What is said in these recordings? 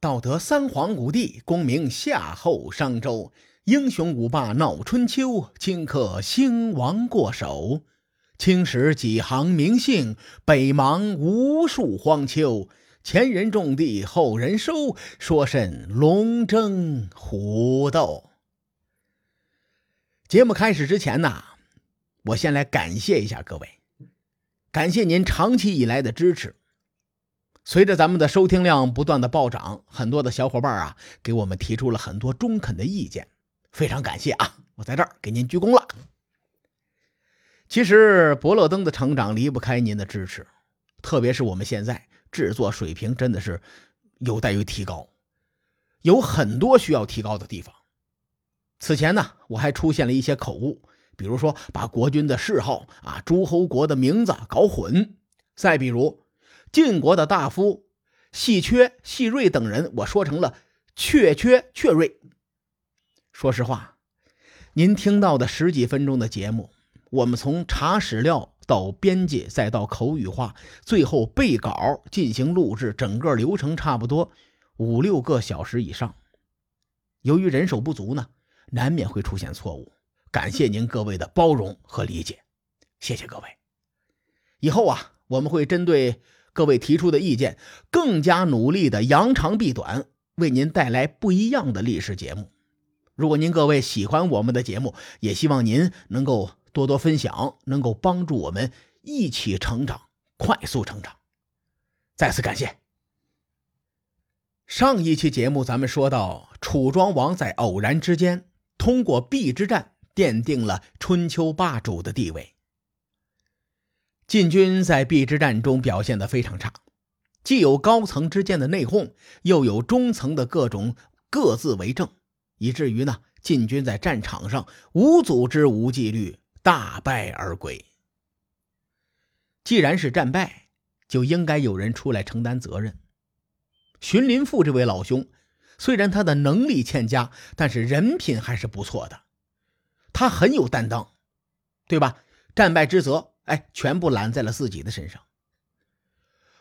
道德三皇五帝，功名夏后商周，英雄五霸闹春秋，顷刻兴亡过手。青史几行名姓，北邙无数荒丘。前人种地，后人收，说甚龙争虎斗？节目开始之前呢，我先来感谢一下各位，感谢您长期以来的支持。随着咱们的收听量不断的暴涨，很多的小伙伴啊给我们提出了很多中肯的意见，非常感谢啊！我在这儿给您鞠躬了。其实伯乐灯的成长离不开您的支持，特别是我们现在制作水平真的是有待于提高，有很多需要提高的地方。此前呢，我还出现了一些口误，比如说把国君的谥号啊、诸侯国的名字搞混，再比如。晋国的大夫细缺、细锐等人，我说成了确缺、确锐。说实话，您听到的十几分钟的节目，我们从查史料到编辑，再到口语化，最后背稿进行录制，整个流程差不多五六个小时以上。由于人手不足呢，难免会出现错误。感谢您各位的包容和理解，谢谢各位。以后啊，我们会针对。各位提出的意见，更加努力的扬长避短，为您带来不一样的历史节目。如果您各位喜欢我们的节目，也希望您能够多多分享，能够帮助我们一起成长，快速成长。再次感谢。上一期节目咱们说到，楚庄王在偶然之间通过邲之战奠定了春秋霸主的地位。晋军在邲之战中表现得非常差，既有高层之间的内讧，又有中层的各种各自为政，以至于呢，晋军在战场上无组织、无纪律，大败而归。既然是战败，就应该有人出来承担责任。荀林赋这位老兄，虽然他的能力欠佳，但是人品还是不错的，他很有担当，对吧？战败之责。哎，全部揽在了自己的身上。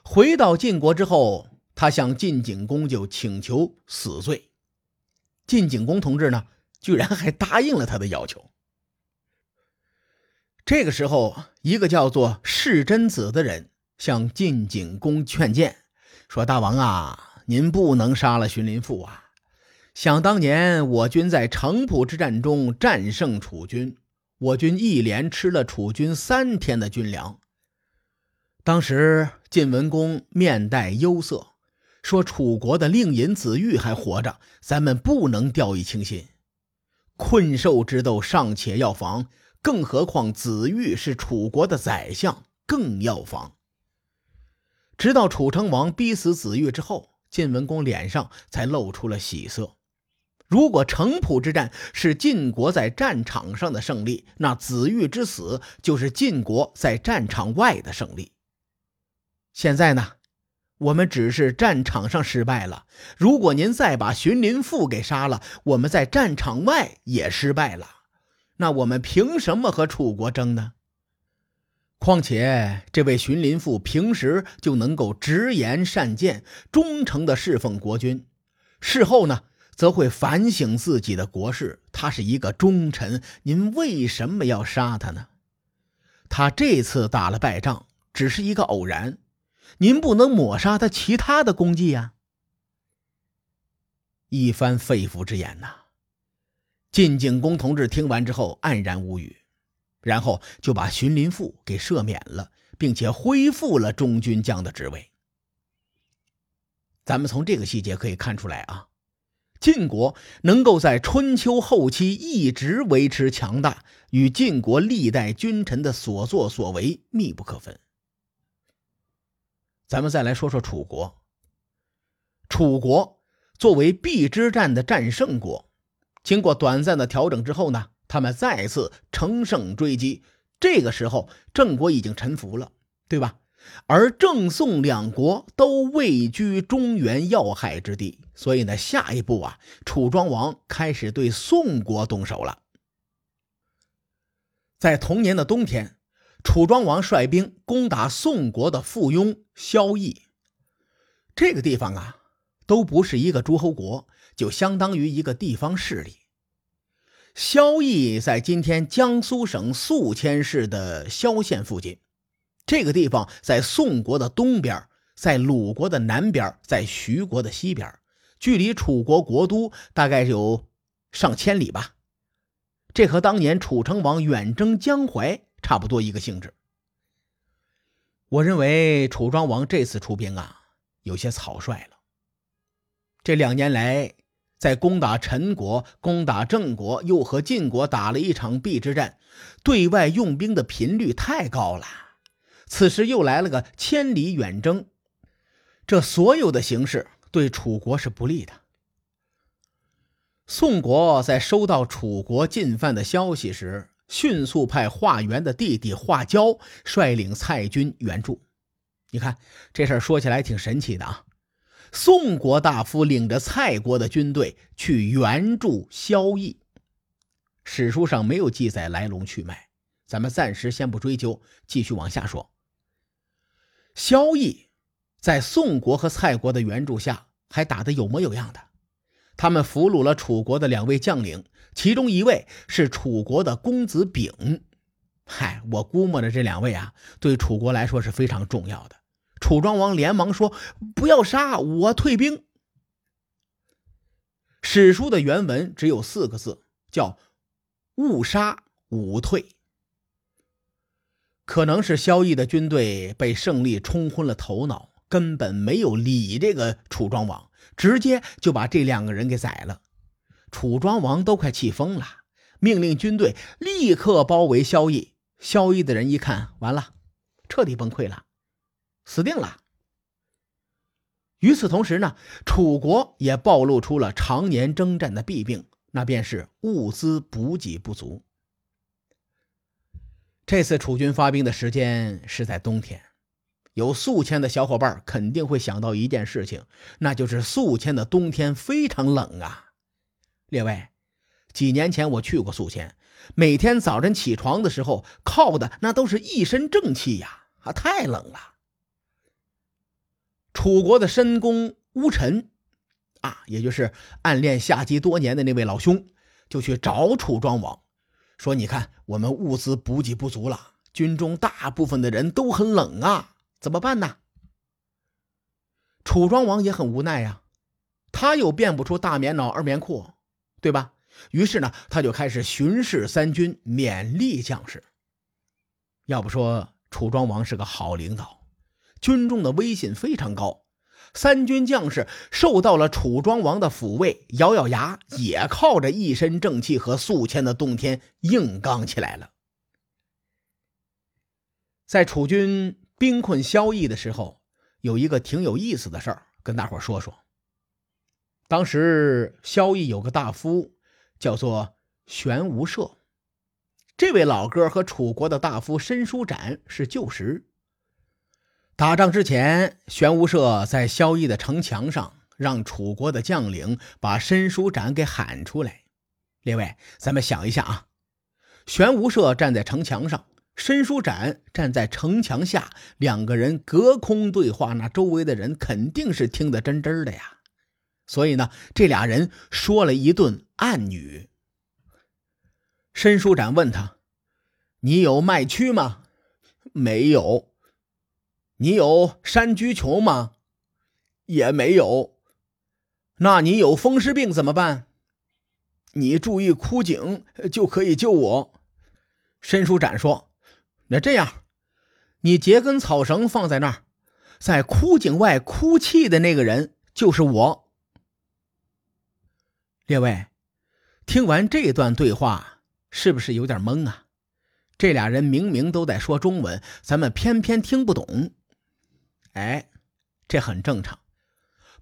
回到晋国之后，他向晋景公就请求死罪。晋景公同志呢，居然还答应了他的要求。这个时候，一个叫做世真子的人向晋景公劝谏，说：“大王啊，您不能杀了荀林父啊！想当年，我军在城濮之战中战胜楚军。”我军一连吃了楚军三天的军粮。当时晋文公面带忧色，说：“楚国的令尹子玉还活着，咱们不能掉以轻心。困兽之斗尚且要防，更何况子玉是楚国的宰相，更要防。”直到楚成王逼死子玉之后，晋文公脸上才露出了喜色。如果城濮之战是晋国在战场上的胜利，那子玉之死就是晋国在战场外的胜利。现在呢，我们只是战场上失败了。如果您再把荀林父给杀了，我们在战场外也失败了。那我们凭什么和楚国争呢？况且这位荀林父平时就能够直言善谏，忠诚的侍奉国君，事后呢？则会反省自己的国事。他是一个忠臣，您为什么要杀他呢？他这次打了败仗，只是一个偶然，您不能抹杀他其他的功绩呀。一番肺腑之言呐，晋景公同志听完之后黯然无语，然后就把荀林父给赦免了，并且恢复了中军将的职位。咱们从这个细节可以看出来啊。晋国能够在春秋后期一直维持强大，与晋国历代君臣的所作所为密不可分。咱们再来说说楚国。楚国作为邲之战的战胜国，经过短暂的调整之后呢，他们再次乘胜追击。这个时候，郑国已经臣服了，对吧？而郑宋两国都位居中原要害之地。所以呢，下一步啊，楚庄王开始对宋国动手了。在同年的冬天，楚庄王率兵攻打宋国的附庸萧邑。这个地方啊，都不是一个诸侯国，就相当于一个地方势力。萧绎在今天江苏省宿迁市的萧县附近，这个地方在宋国的东边，在鲁国的南边，在徐国的西边，距离楚国国都大概有上千里吧。这和当年楚成王远征江淮差不多一个性质。我认为楚庄王这次出兵啊，有些草率了。这两年来。在攻打陈国、攻打郑国，又和晋国打了一场壁之战，对外用兵的频率太高了。此时又来了个千里远征，这所有的形势对楚国是不利的。宋国在收到楚国进犯的消息时，迅速派华元的弟弟华交率领蔡军援助。你看这事儿说起来挺神奇的啊。宋国大夫领着蔡国的军队去援助萧绎，史书上没有记载来龙去脉，咱们暂时先不追究，继续往下说。萧绎在宋国和蔡国的援助下，还打得有模有样的。他们俘虏了楚国的两位将领，其中一位是楚国的公子丙。嗨，我估摸着这两位啊，对楚国来说是非常重要的。楚庄王连忙说：“不要杀我，退兵。”史书的原文只有四个字，叫“勿杀，勿退”。可能是萧绎的军队被胜利冲昏了头脑，根本没有理这个楚庄王，直接就把这两个人给宰了。楚庄王都快气疯了，命令军队立刻包围萧绎。萧绎的人一看，完了，彻底崩溃了。死定了。与此同时呢，楚国也暴露出了常年征战的弊病，那便是物资补给不足。这次楚军发兵的时间是在冬天，有宿迁的小伙伴肯定会想到一件事情，那就是宿迁的冬天非常冷啊。列位，几年前我去过宿迁，每天早晨起床的时候，靠的那都是一身正气呀，啊，太冷了。楚国的申公乌臣，啊，也就是暗恋夏姬多年的那位老兄，就去找楚庄王，说：“你看，我们物资补给不足了，军中大部分的人都很冷啊，怎么办呢？”楚庄王也很无奈呀，他又变不出大棉袄、二棉裤，对吧？于是呢，他就开始巡视三军，勉励将士。要不说楚庄王是个好领导。军中的威信非常高，三军将士受到了楚庄王的抚慰，咬咬牙也靠着一身正气和宿迁的洞天硬刚起来了。在楚军兵困萧绎的时候，有一个挺有意思的事儿，跟大伙说说。当时萧绎有个大夫叫做玄无赦，这位老哥和楚国的大夫申叔展是旧识。打仗之前，玄无赦在萧绎的城墙上，让楚国的将领把申叔展给喊出来。列位，咱们想一下啊，玄无赦站在城墙上，申书展站在城墙下，两个人隔空对话，那周围的人肯定是听得真真的呀。所以呢，这俩人说了一顿暗语。申书展问他：“你有脉曲吗？”“没有。”你有山居穷吗？也没有。那你有风湿病怎么办？你注意枯井就可以救我。申书展说：“那这样，你结根草绳放在那儿，在枯井外哭泣的那个人就是我。”列位，听完这段对话，是不是有点懵啊？这俩人明明都在说中文，咱们偏偏听不懂。哎，这很正常，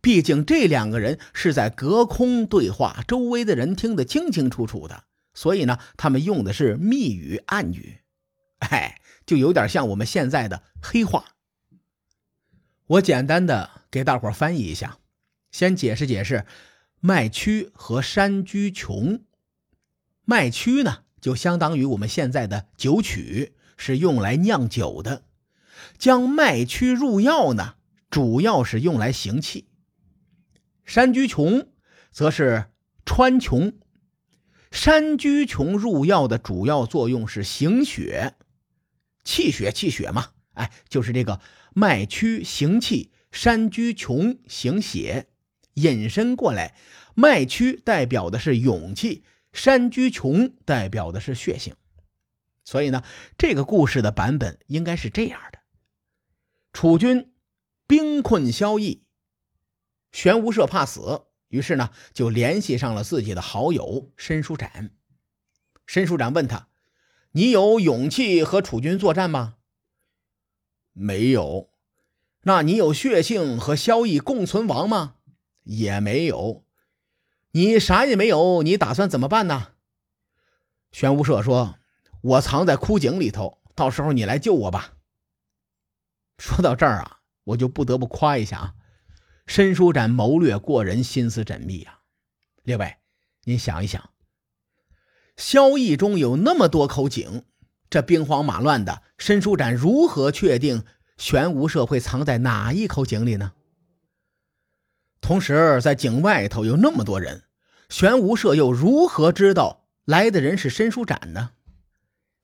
毕竟这两个人是在隔空对话，周围的人听得清清楚楚的，所以呢，他们用的是密语暗语，哎，就有点像我们现在的黑话。我简单的给大伙翻译一下，先解释解释麦曲和山居穷。麦曲呢，就相当于我们现在的酒曲，是用来酿酒的。将麦曲入药呢，主要是用来行气。山居穷则是川穹。山居穷入药的主要作用是行血，气血气血嘛，哎，就是这个脉曲行气，山居穷行血，引申过来，脉曲代表的是勇气，山居穷代表的是血性。所以呢，这个故事的版本应该是这样的：楚军兵困萧邑，玄无赦怕死。于是呢，就联系上了自己的好友申叔展。申叔展问他：“你有勇气和楚军作战吗？”“没有。”“那你有血性和萧逸共存亡吗？”“也没有。”“你啥也没有，你打算怎么办呢？”玄武社说：“我藏在枯井里头，到时候你来救我吧。”说到这儿啊，我就不得不夸一下啊。申叔展谋略过人，心思缜密啊！列位，您想一想，萧邑中有那么多口井，这兵荒马乱的，申叔展如何确定玄无赦会藏在哪一口井里呢？同时，在井外头有那么多人，玄无赦又如何知道来的人是申叔展呢？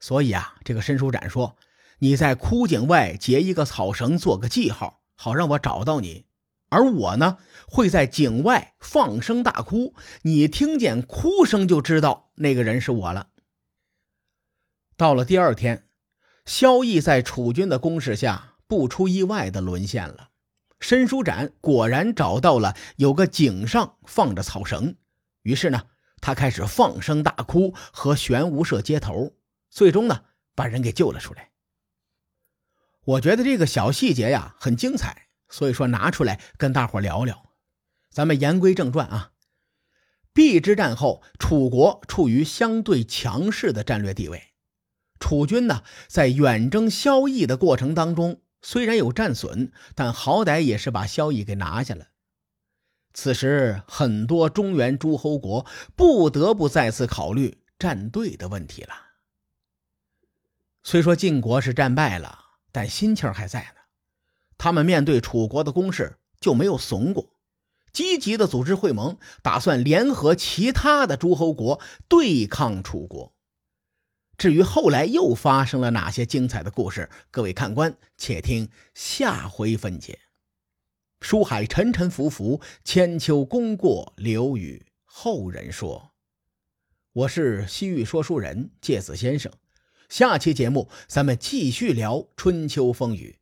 所以啊，这个申叔展说：“你在枯井外结一个草绳，做个记号，好让我找到你。”而我呢，会在井外放声大哭，你听见哭声就知道那个人是我了。到了第二天，萧毅在楚军的攻势下，不出意外的沦陷了。申叔展果然找到了有个井上放着草绳，于是呢，他开始放声大哭，和玄无赦接头，最终呢，把人给救了出来。我觉得这个小细节呀，很精彩。所以说，拿出来跟大伙聊聊。咱们言归正传啊。邲之战后，楚国处于相对强势的战略地位。楚军呢，在远征萧邑的过程当中，虽然有战损，但好歹也是把萧邑给拿下了。此时，很多中原诸侯国不得不再次考虑站队的问题了。虽说晋国是战败了，但心气儿还在呢。他们面对楚国的攻势就没有怂过，积极的组织会盟，打算联合其他的诸侯国对抗楚国。至于后来又发生了哪些精彩的故事，各位看官且听下回分解。书海沉沉浮浮，千秋功过留与后人说。我是西域说书人介子先生，下期节目咱们继续聊春秋风雨。